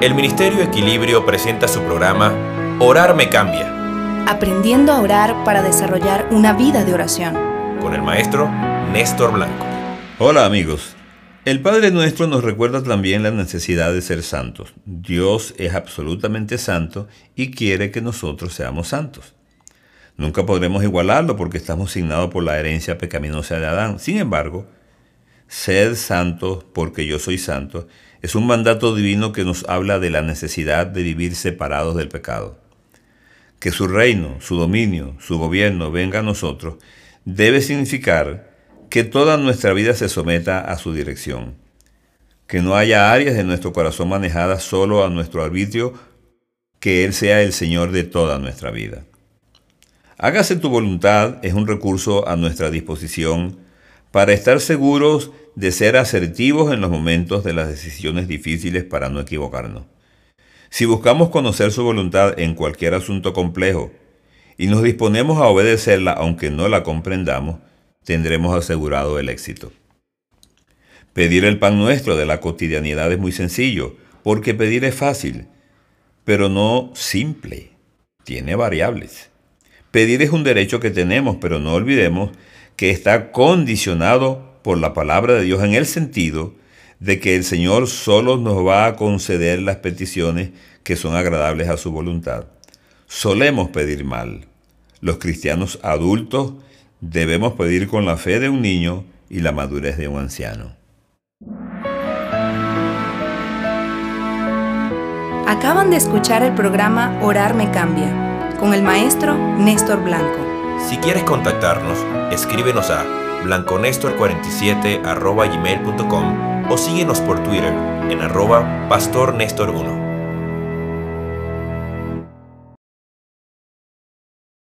el Ministerio Equilibrio presenta su programa Orar me cambia, Aprendiendo a orar para desarrollar una vida de oración. con el maestro Néstor Blanco. Hola amigos. El Padre Nuestro nos recuerda también la necesidad de ser santos. Dios es absolutamente santo y quiere que nosotros seamos santos. Nunca podremos igualarlo porque estamos signados por la herencia pecaminosa de Adán. Sin embargo, sed santos porque yo soy santo es un mandato divino que nos habla de la necesidad de vivir separados del pecado. Que su reino, su dominio, su gobierno venga a nosotros debe significar que toda nuestra vida se someta a su dirección. Que no haya áreas de nuestro corazón manejadas solo a nuestro arbitrio, que Él sea el Señor de toda nuestra vida. Hágase tu voluntad es un recurso a nuestra disposición para estar seguros de ser asertivos en los momentos de las decisiones difíciles para no equivocarnos. Si buscamos conocer su voluntad en cualquier asunto complejo y nos disponemos a obedecerla aunque no la comprendamos, tendremos asegurado el éxito. Pedir el pan nuestro de la cotidianidad es muy sencillo, porque pedir es fácil, pero no simple. Tiene variables. Pedir es un derecho que tenemos, pero no olvidemos que está condicionado por la palabra de Dios en el sentido de que el Señor solo nos va a conceder las peticiones que son agradables a su voluntad. Solemos pedir mal. Los cristianos adultos debemos pedir con la fe de un niño y la madurez de un anciano. Acaban de escuchar el programa Orar me cambia con el maestro Néstor Blanco. Si quieres contactarnos, escríbenos a blanconestor47 gmail.com o síguenos por Twitter en arroba pastornestor1.